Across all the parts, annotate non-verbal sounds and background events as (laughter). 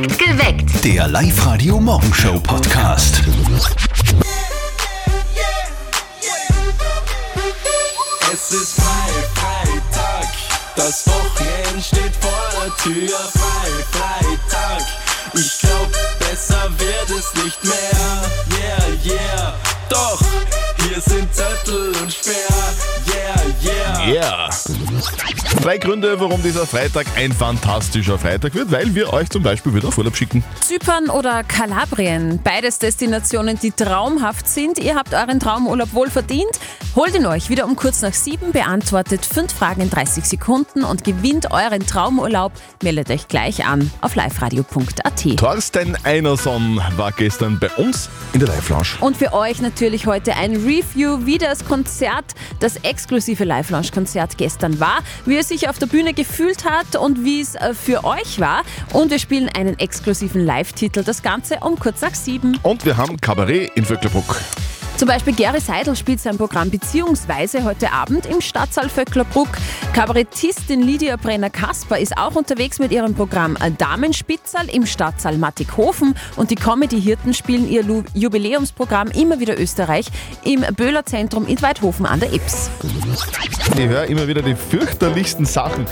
Geweckt. Der Live-Radio Morgenshow Podcast. Es ist frei, Freitag. Das Wochenende steht vor der Tür. Frei, Freitag. Ich glaub, besser wird es nicht mehr. Yeah, yeah. Doch, hier sind Zettel und Sperr. Yeah, yeah. Yeah. Drei Gründe, warum dieser Freitag ein fantastischer Freitag wird, weil wir euch zum Beispiel wieder auf Urlaub schicken. Zypern oder Kalabrien. Beides Destinationen, die traumhaft sind. Ihr habt euren Traumurlaub wohl verdient. Holt ihn euch wieder um kurz nach sieben, beantwortet fünf Fragen in 30 Sekunden und gewinnt euren Traumurlaub. Meldet euch gleich an auf liveradio.at. Thorsten Einerson war gestern bei uns in der Live-Lounge. Und für euch natürlich heute ein Review, wie das Konzert, das exklusive Live-Lounge-Konzert gestern war, wie es sich auf der Bühne gefühlt hat und wie es äh, für euch war. Und wir spielen einen exklusiven Live-Titel, das Ganze um kurz nach sieben. Und wir haben Kabarett in Vöcklerbruck. Zum Beispiel Gary Seidel spielt sein Programm Beziehungsweise heute Abend im Stadtsaal Vöcklerbruck. Kabarettistin Lydia Brenner-Kasper ist auch unterwegs mit ihrem Programm Damenspitzerl im Stadtsaal Mattighofen und die Comedy-Hirten spielen ihr Jubiläumsprogramm Immer wieder Österreich im Böhler Zentrum in Weidhofen an der Ips. Ich höre immer wieder die fürchterlichsten Sachen.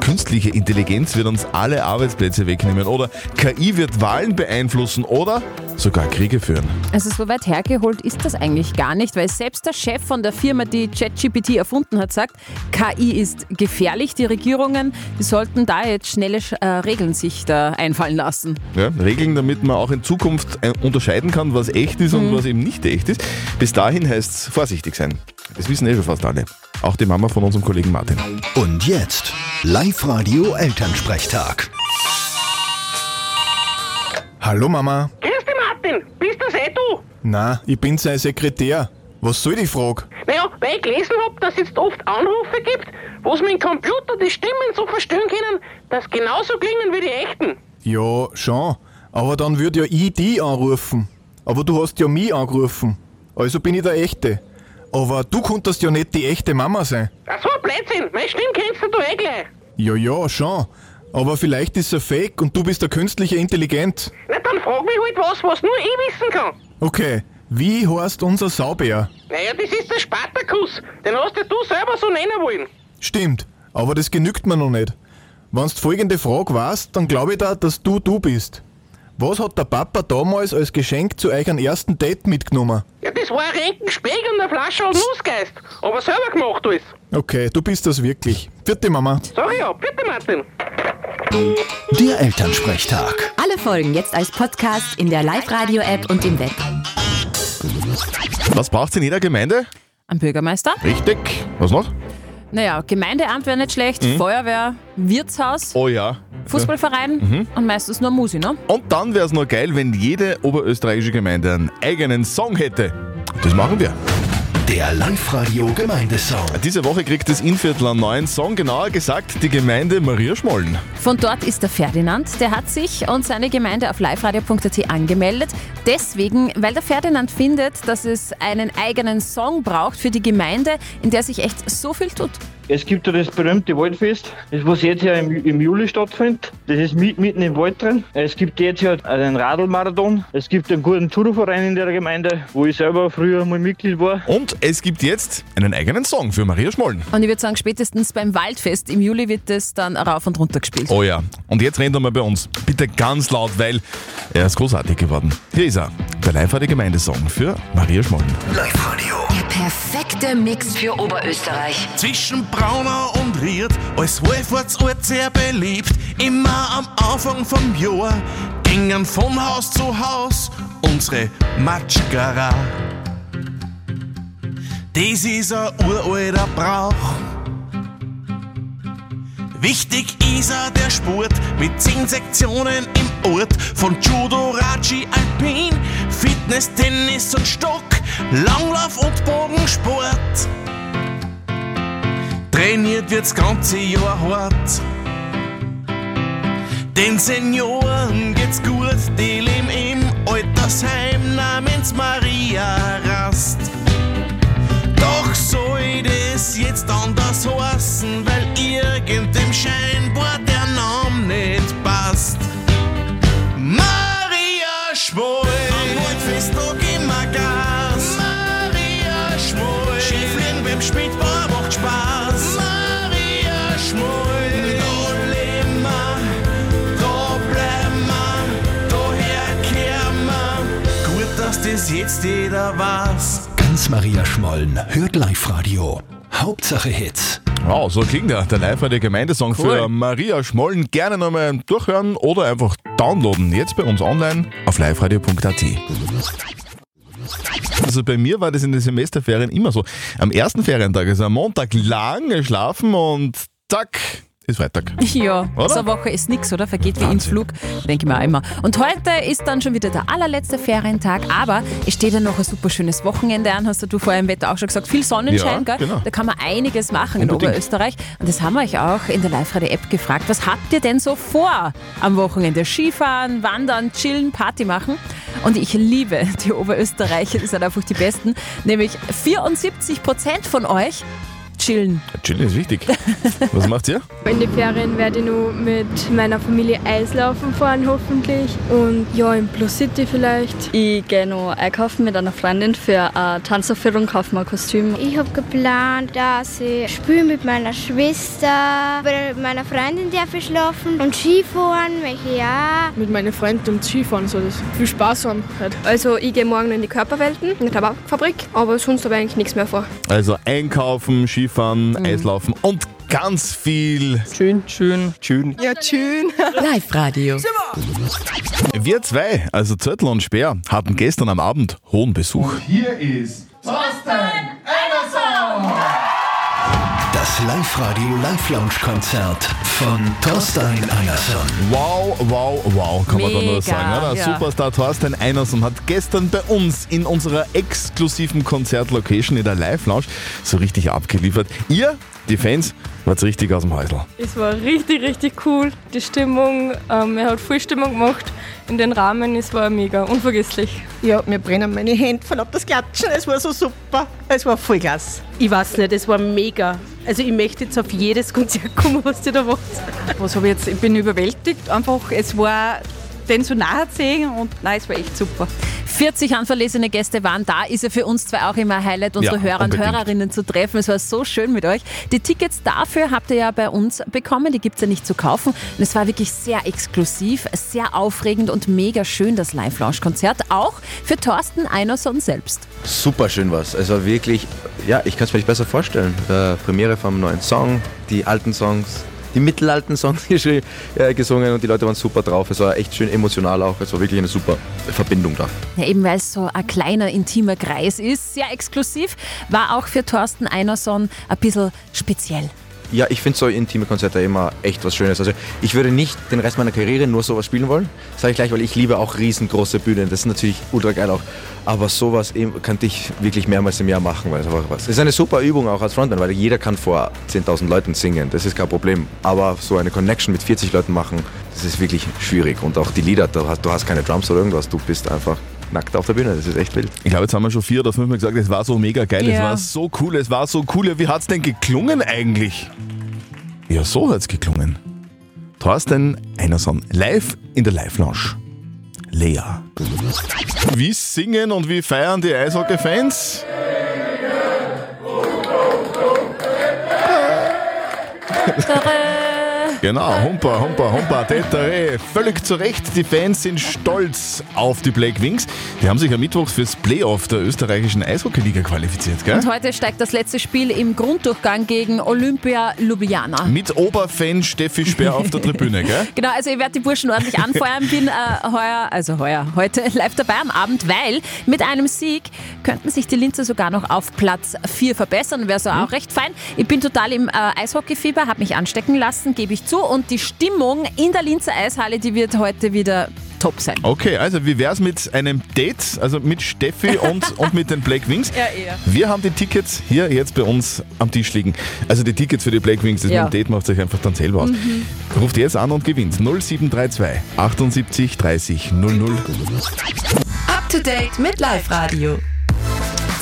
Künstliche Intelligenz wird uns alle Arbeitsplätze wegnehmen oder KI wird Wahlen beeinflussen oder sogar Kriege führen. Also so weit hergeholt ist das eigentlich gar nicht, weil selbst der Chef von der Firma, die ChatGPT erfunden hat, sagt, KI ist gefährlich. Die Regierungen, die sollten da jetzt schnelle äh, Regeln sich da einfallen lassen. Ja, Regeln, damit man auch in Zukunft äh, unterscheiden kann, was echt ist und was eben nicht echt ist. Bis dahin heißt es vorsichtig sein. Das wissen eh schon fast alle. Auch die Mama von unserem Kollegen Martin. Und jetzt Live-Radio Elternsprechtag. Hallo Mama. Grüß dich, Martin. Bist das eh du? Na, ich bin sein Sekretär. Was soll die Frage? Naja, weil ich gelesen hab, dass es jetzt oft Anrufe gibt, wo es mit dem Computer die Stimmen so verstellen können, dass genauso klingen wie die echten. Ja, schon. Aber dann würde ja ich die anrufen. Aber du hast ja mich angerufen. Also bin ich der Echte. Aber du konntest ja nicht die echte Mama sein. Ach so, Blödsinn. Meine Stimme kennst du eh gleich. Ja, ja, schon. Aber vielleicht ist er fake und du bist der künstliche Intelligent. Na, dann frag mich halt was, was nur ich wissen kann. Okay, wie heißt unser Saubär? Naja, das ist der Spartakus. Den hast ja du selber so nennen wollen. Stimmt, aber das genügt mir noch nicht. Wenn du folgende Frage weißt, dann glaube ich da, dass du du bist. Was hat der Papa damals als Geschenk zu eurem ersten Date mitgenommen? Ja, das war ein Renken Speck und eine Flasche Nussgeist. Aber selber gemacht alles. Okay, du bist das wirklich. Vierte Mama. Ich ja, bitte, Martin. Der Elternsprechtag. Alle Folgen jetzt als Podcast in der Live-Radio-App und im Web. Was braucht's in jeder Gemeinde? Am Bürgermeister? Richtig. Was noch? Naja, Gemeindeamt wäre nicht schlecht, Feuerwehr, Wirtshaus, Oh ja. Fußballverein und meistens nur Musi, ne? Und dann wäre es noch geil, wenn jede oberösterreichische Gemeinde einen eigenen Song hätte. Das machen wir. Der Live-Radio Gemeindesong. Diese Woche kriegt das Innviertel einen neuen Song, genauer gesagt die Gemeinde Maria Schmollen. Von dort ist der Ferdinand, der hat sich und seine Gemeinde auf liveradio.at angemeldet. Deswegen, weil der Ferdinand findet, dass es einen eigenen Song braucht für die Gemeinde, in der sich echt so viel tut. Es gibt ja das berühmte Waldfest, das was jetzt ja im, im Juli stattfindet. Das ist mit, mitten im Wald drin. Es gibt jetzt ja einen Radlmarathon. Es gibt einen guten Judoverein in der Gemeinde, wo ich selber früher mal Mitglied war. Und es gibt jetzt einen eigenen Song für Maria Schmollen. Und ich würde sagen, spätestens beim Waldfest im Juli wird es dann rauf und runter gespielt. Oh ja. Und jetzt rennt er mal bei uns. Bitte ganz laut, weil er ist großartig geworden. Hier ist er. Der live Gemeindesong für Maria Schmollen. Live-Radio. Der perfekte Mix für Oberösterreich. Zwischen Braunau und Ried, als Wallfahrtsort sehr beliebt. Immer am Anfang vom Jahr gingen von Haus zu Haus unsere Matschgara. Das ist ein uralter Brauch. Wichtig ist auch der Sport mit zehn Sektionen im Ort von Judo, Raji, Alpin, Fitness, Tennis und Stock, Langlauf und Bogensport. Trainiert wird's ganze Jahr hart. Den Senioren geht's gut, die leben im Altersheim namens Maria Rast. Doch soll das jetzt anders heißen, weil irgendeinem scheinbar der Name nicht jetzt jeder was. Ganz Maria Schmollen hört Live-Radio. Hauptsache Hits. Wow, so klingt der, der live der Gemeindesong für Maria Schmollen. Gerne nochmal durchhören oder einfach downloaden. Jetzt bei uns online auf liveradio.at. Also bei mir war das in den Semesterferien immer so. Am ersten Ferientag, also am Montag lang geschlafen und zack, ist Freitag. (laughs) Ja, Oder? so eine Woche ist nix, oder? Vergeht wie im. Flug, denke ich mir auch immer. Und heute ist dann schon wieder der allerletzte Ferientag, aber es steht ja noch ein super schönes Wochenende an, hast du vorher im Wetter auch schon gesagt. Viel Sonnenschein, Ja, gell? genau. Da kann man einiges machen in Unbedingt. Oberösterreich. Und das haben wir euch auch in der Live-Radio-App gefragt. Was habt ihr denn so vor am Wochenende? Skifahren, wandern, chillen, Party machen? Und ich liebe die Oberösterreicher, die sind einfach die Besten. Nämlich 74 Prozent von euch chillen. Chillen ist wichtig. (laughs) Was macht ihr? In den Ferien werde ich nur mit meiner Familie Eislaufen fahren, hoffentlich. Und ja, in Plus City vielleicht. Ich gehe noch einkaufen mit einer Freundin für eine Tanzaufführung, kaufe mir ein Kostüm. Ich habe geplant, dass ich spiele mit meiner Schwester. Bei meiner Freundin darf ich schlafen. Und Skifahren möchte ich auch. mit meinen Freunden und Skifahren soll das viel Spaß haben. Halt. Also ich gehe morgen in die Körperwelten, in die Tabakfabrik. Aber sonst habe ich eigentlich nichts mehr vor. Also einkaufen, Skifahren, Eislaufen und ganz viel. Schön, schön. Schön. Ja, schön. (laughs) Live-Radio. Wir zwei, also Zöttl und Speer, hatten gestern am Abend hohen Besuch. Das Live-Radio Live-Lounge-Konzert von Thorstein Anderson. Wow, wow, wow, kann man da nur sagen. Oder? ja. Superstar Thorstein Einerson hat gestern bei uns in unserer exklusiven Konzertlocation in der Live-Lounge so richtig abgeliefert. Ihr, die Fans, wart richtig aus dem Häusl. Es war richtig, richtig cool. Die Stimmung, ähm, er hat viel Stimmung gemacht in den Rahmen. Es war mega unvergesslich. Ja, mir brennen meine Hände von ab das Klatschen. Es war so super. Es war voll klasse. Ich weiß nicht, es war mega. Also ich möchte jetzt auf jedes Konzert kommen, was ihr da macht. Was habe ich jetzt? Ich bin überwältigt. Einfach, es war den so nahe zu sehen und nein, es war echt super. 40 handverlesene Gäste waren da. Ist ja für uns zwei auch immer ein Highlight, unsere Ja, Hörer und unbedingt. Hörerinnen zu treffen. Es war so schön mit euch. Die Tickets dafür habt ihr ja bei uns bekommen. Die gibt es ja nicht zu kaufen. Und es war wirklich sehr exklusiv, sehr aufregend und mega schön, das Live-Lounge-Konzert. Auch für Thorsten Einerson selbst. Super schön was. Also wirklich, ja, ich kann es mir nicht besser vorstellen. Äh, Premiere vom neuen Song, die alten Songs, die mittelalten Songs äh, gesungen und die Leute waren super drauf. Es war echt schön emotional auch. Es war wirklich eine super Verbindung da. Ja, eben weil es so ein kleiner, intimer Kreis ist, sehr exklusiv, war auch für Thorsten Einerson ein bisschen speziell. Ja, ich finde so intime Konzerte immer echt was Schönes. Also ich würde nicht den Rest meiner Karriere nur sowas spielen wollen, sage ich gleich, weil ich liebe auch riesengroße Bühnen. Das ist natürlich ultra geil auch. Aber sowas könnte ich wirklich mehrmals im Jahr machen, weil es einfach was. Es ist eine super Übung auch als Frontman, weil jeder kann vor 10.000 Leuten singen. Das ist kein Problem. Aber so eine Connection mit 40 Leuten machen, das ist wirklich schwierig. Und auch die Lieder, du hast keine Drums oder irgendwas, du bist einfach nackt auf der Bühne. Das ist echt wild. Ich glaube, jetzt haben wir schon vier oder fünf Mal gesagt, es war so mega geil, es Ja. war so cool, es war so cool. Wie hat es denn geklungen eigentlich? Ja, so hat es geklungen. Thorsten Einerson, live in der Live-Lounge. Lea. Wie singen und wie feiern die Eishockey-Fans? Genau, Humper, Humper, Humper, Tetere. Völlig zu Recht, die Fans sind stolz auf die Black Wings. Die haben sich am Mittwoch fürs Playoff der österreichischen Eishockeyliga qualifiziert, gell? Und heute steigt das letzte Spiel im Grunddurchgang gegen Olympia Ljubljana. Mit Oberfan Steffi Speer auf der Tribüne, gell? (laughs) Genau, also ich werde die Burschen ordentlich anfeuern, bin äh, heuer, also heuer, heute live dabei am Abend, weil mit einem Sieg könnten sich die Linzer sogar noch auf Platz 4 verbessern, wäre so auch recht fein. Ich bin total im äh, Eishockeyfieber, habe mich anstecken lassen, gebe ich zu und die Stimmung in der Linzer Eishalle, die wird heute wieder top sein. Okay, also wie wär's mit einem Date, also mit Steffi und, (laughs) und mit den Black Wings? Ja, eher. Wir haben die Tickets hier jetzt bei uns am Tisch liegen. Also die Tickets für die Black Wings, das Ja. mit dem Date macht euch einfach dann selber aus. Ruft jetzt an und gewinnt 0732 78 30 00. Up to date mit Live-Radio.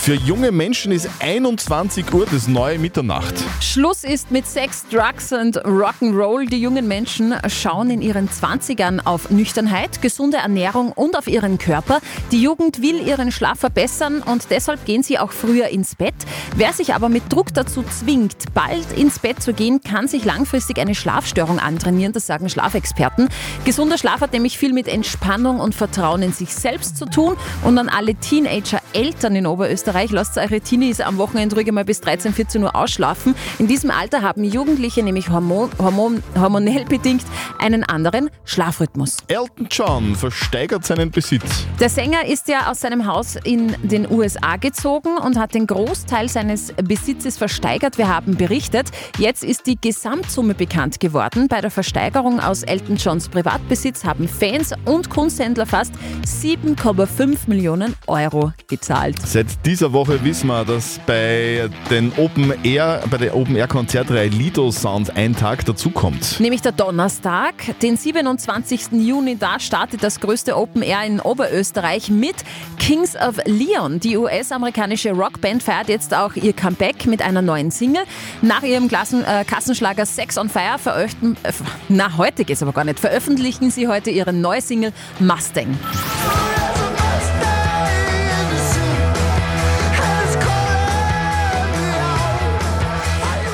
Für junge Menschen ist 21 Uhr das neue Mitternacht. Schluss ist mit Sex, Drugs und Rock'n'Roll. Die jungen Menschen schauen in ihren 20ern auf Nüchternheit, gesunde Ernährung und auf ihren Körper. Die Jugend will ihren Schlaf verbessern und deshalb gehen sie auch früher ins Bett. Wer sich aber mit Druck dazu zwingt, bald ins Bett zu gehen, kann sich langfristig eine Schlafstörung antrainieren, das sagen Schlafexperten. Gesunder Schlaf hat nämlich viel mit Entspannung und Vertrauen in sich selbst zu tun. Und an alle Teenager-Eltern in Oberösterreich, lasst eure Teenies am Wochenende ruhig mal bis 13, 14 Uhr ausschlafen. In diesem Alter haben Jugendliche nämlich hormon, hormon, hormonell bedingt einen anderen Schlafrhythmus. Elton John versteigert seinen Besitz. Der Sänger ist ja aus seinem Haus in den USA gezogen und hat den Großteil seines Besitzes versteigert. Wir haben berichtet. Jetzt ist die Gesamtsumme bekannt geworden. Bei der Versteigerung aus Elton Johns Privatbesitz haben Fans und Kunsthändler fast 7,5 Millionen Euro gezahlt. Seit dieser Woche wissen wir, dass bei den Open Air, bei der Open Air Konzertreihe Lido Sound ein Tag dazukommt. Nämlich der Donnerstag, den 27. Juni, da startet das größte Open Air in Oberösterreich mit Kings of Leon. Die US-amerikanische Rockband feiert jetzt auch ihr Comeback mit einer neuen Single. Nach ihrem Klassen, äh, Kassenschlager Sex on Fire veröffentlichen, äh, na heute geht's aber gar nicht, veröffentlichen sie heute ihre neue Single Mustang.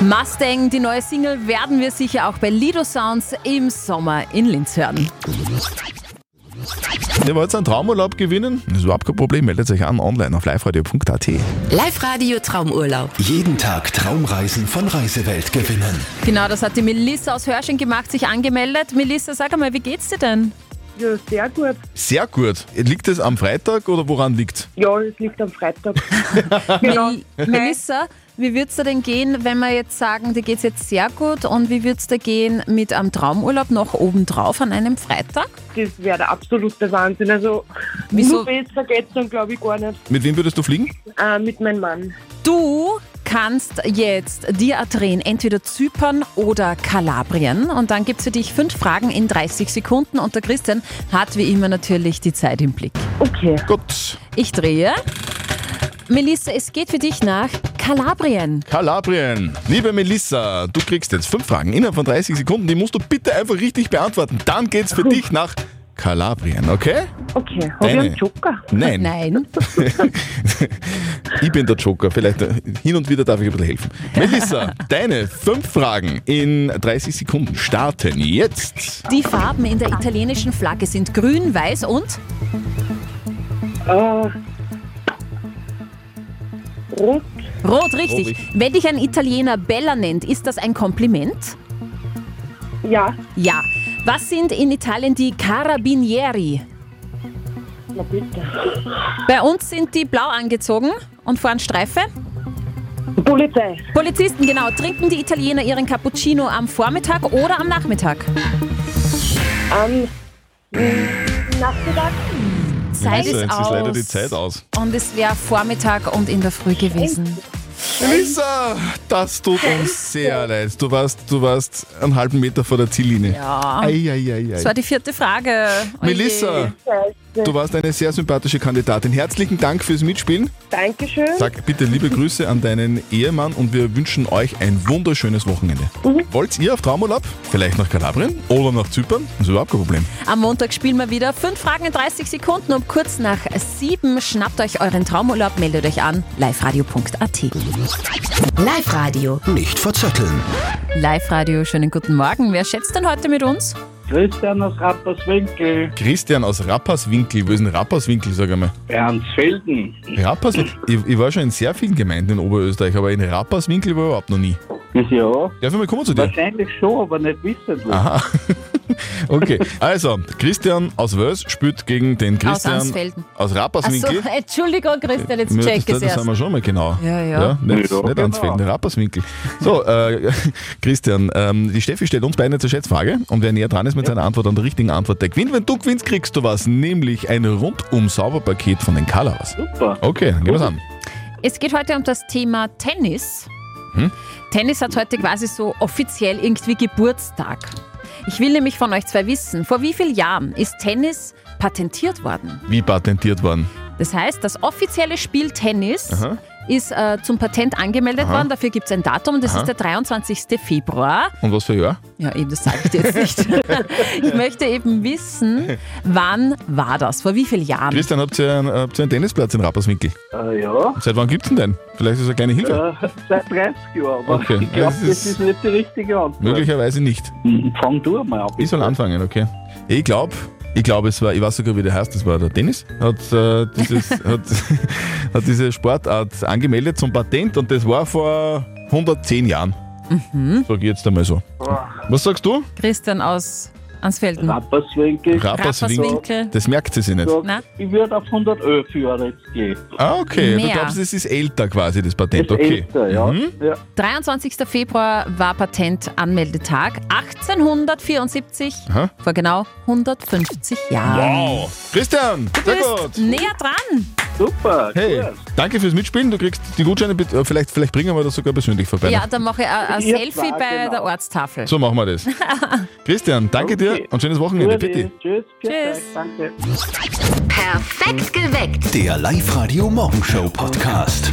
Mustang, die neue Single, werden wir sicher auch bei Lido Sounds im Sommer in Linz hören. Ihr wollt einen Traumurlaub gewinnen? Das ist überhaupt kein Problem. Meldet euch an online auf liveradio.at. Live-Radio Traumurlaub. Jeden Tag Traumreisen von Reisewelt gewinnen. Genau, das hat die Melissa aus Hörsching gemacht, sich angemeldet. Melissa, sag einmal, wie geht's dir denn? Ja, sehr gut. Sehr gut. Liegt es am Freitag oder woran liegt Ja, es liegt am Freitag. (laughs) genau. Mel Melissa, wie würd's dir denn gehen, wenn wir jetzt sagen, dir geht's jetzt sehr gut und wie würd's dir gehen mit einem Traumurlaub noch obendrauf an einem Freitag? Das wäre der absolute Wahnsinn. Also, Wieso? nur besser geht's dann, glaube ich, gar nicht. Mit wem würdest du fliegen? Äh, mit meinem Mann. Du kannst jetzt dir drehen, entweder Zypern oder Kalabrien. Und dann gibt's für dich fünf Fragen in 30 Sekunden. Und der Christian hat wie immer natürlich die Zeit im Blick. Okay. Gut. Ich drehe. Melissa, es geht für dich nach Kalabrien. Kalabrien. Liebe Melissa, du kriegst jetzt fünf Fragen innerhalb von 30 Sekunden. Die musst du bitte einfach richtig beantworten. Dann geht's für dich nach Kalabrien, okay? Okay. Habe ich einen Joker? Nein. Nein. (laughs) ich bin der Joker. Vielleicht hin und wieder darf ich ein bisschen helfen. Melissa, (laughs) deine fünf Fragen in 30 Sekunden starten jetzt. Die Farben in der italienischen Flagge sind grün, weiß und Äh, rot. Rot, richtig. Rot, Wenn dich ein Italiener Bella nennt, ist das ein Kompliment? Ja. Ja. Was sind in Italien die Carabinieri? Na bitte. Bei uns sind die blau angezogen und fahren Streife. Polizei. Polizisten, genau. Trinken die Italiener ihren Cappuccino am Vormittag oder am Nachmittag? Am Nachmittag. Zeit Melissa, ist jetzt ist aus. leider die Zeit aus. Und es wäre Vormittag und in der Früh gewesen. Melissa, das tut uns sehr leid. Du warst, du warst einen halben Meter vor der Ziellinie. Ja. Ei, ei, ei, ei. Das war die vierte Frage. Oje. Melissa, du warst eine sehr sympathische Kandidatin. Herzlichen Dank fürs Mitspielen. Dankeschön. Sag bitte liebe Grüße an deinen Ehemann und wir wünschen euch ein wunderschönes Wochenende. Wollt ihr auf Traumurlaub? Vielleicht nach Kalabrien oder nach Zypern? Das ist überhaupt kein Problem. Am Montag spielen wir wieder. Fünf Fragen in 30 Sekunden. Um kurz nach sieben schnappt euch euren Traumurlaub, meldet euch an. liveradio.at. Live-Radio. Nicht verzetteln. Live-Radio, schönen guten Morgen. Wer schätzt denn heute mit uns? Christian aus Rapperswinkel. Christian aus Rapperswinkel. Wo ist denn Rapperswinkel, sag einmal? Ernstfelden. Rapperswinkel? Ich, ich war schon in sehr vielen Gemeinden in Oberösterreich, aber in Rapperswinkel war ich überhaupt noch nie. Ja. Darf ich mal kommen zu dir? Wahrscheinlich schon, aber nicht wissen. wo. Aha. (laughs) Okay, also Christian aus Wels spielt gegen den Christian Ansfelden. aus Rapperswinkel. Achso, (laughs) Entschuldigung, Christian, jetzt Ja, check das, es das haben erst. wir schon mal genau. Ja, ja. nicht Ja, nicht genau. Ansfelden, Rapperswinkel. So, äh, (laughs) Christian, ähm, die Steffi stellt uns beide eine Schätzfrage und wer näher dran ist mit seiner Antwort an der richtigen Antwort, der gewinnt. Wenn du gewinnst, kriegst du was, nämlich ein Rundum-Sauberpaket von den Colors. Super. Okay, dann gehen wir's an. Es geht heute um das Thema Tennis. Hm? Tennis hat heute quasi so offiziell irgendwie Geburtstag. Ich will nämlich von euch zwei wissen, vor wie vielen Jahren ist Tennis patentiert worden? Wie patentiert worden? Das heißt, das offizielle Spiel Tennis Aha. Ist äh, zum Patent angemeldet Aha. worden. Dafür gibt es ein Datum das Aha. ist der 23. Februar. Und was für ein Jahr? Ja, eben, das sage ich dir jetzt nicht. (laughs) ich möchte eben wissen, wann war das? Vor wie vielen Jahren? Christian, habt ihr, einen, habt ihr einen Tennisplatz in Rapperswinkel? Äh, ja. Seit wann gibt's denn den? Vielleicht ist es eine kleine Hilfe. Äh, seit 30 Jahren. Aber Okay. ich glaube, Es das ist- nicht die richtige Antwort. Möglicherweise nicht. Fang du mal an. Ich soll anfangen, okay. Ich glaube, ich glaube, es war, ich weiß sogar, wie der heißt, das war der Dennis, hat, äh, dieses, (laughs) hat, (laughs) hat diese Sportart angemeldet zum Patent und das war vor 110 Jahren. Mhm. Sag ich jetzt einmal so. Was sagst du? Christian aus Ansfelden. Rapperswinkel. Rapperswinkel. Das merkt sie sich nicht. Na? Ich würde auf 111 Jahre jetzt gehen. Ah, okay. Du Mehr. glaubst, es ist älter quasi, das Patent. Ist Okay. älter, ja. Mhm. ja. 23. Februar war Patentanmeldetag 1874, Aha. vor genau 150 Jahren. Wow. Christian, sehr bist gut. näher dran. Super. Hey, gut. Danke fürs Mitspielen. Du kriegst die Gutscheine, bitte- äh, vielleicht, vielleicht bringen wir das sogar persönlich vorbei. Ja, dann mache ich ein, Selfie zwei, bei genau. der Ortstafel. So machen wir das. (laughs) Christian, danke dir und schönes Wochenende. Bitte. Tschüss. Tschüss. Danke. Perfekt geweckt. Der Live-Radio Morgenshow Podcast.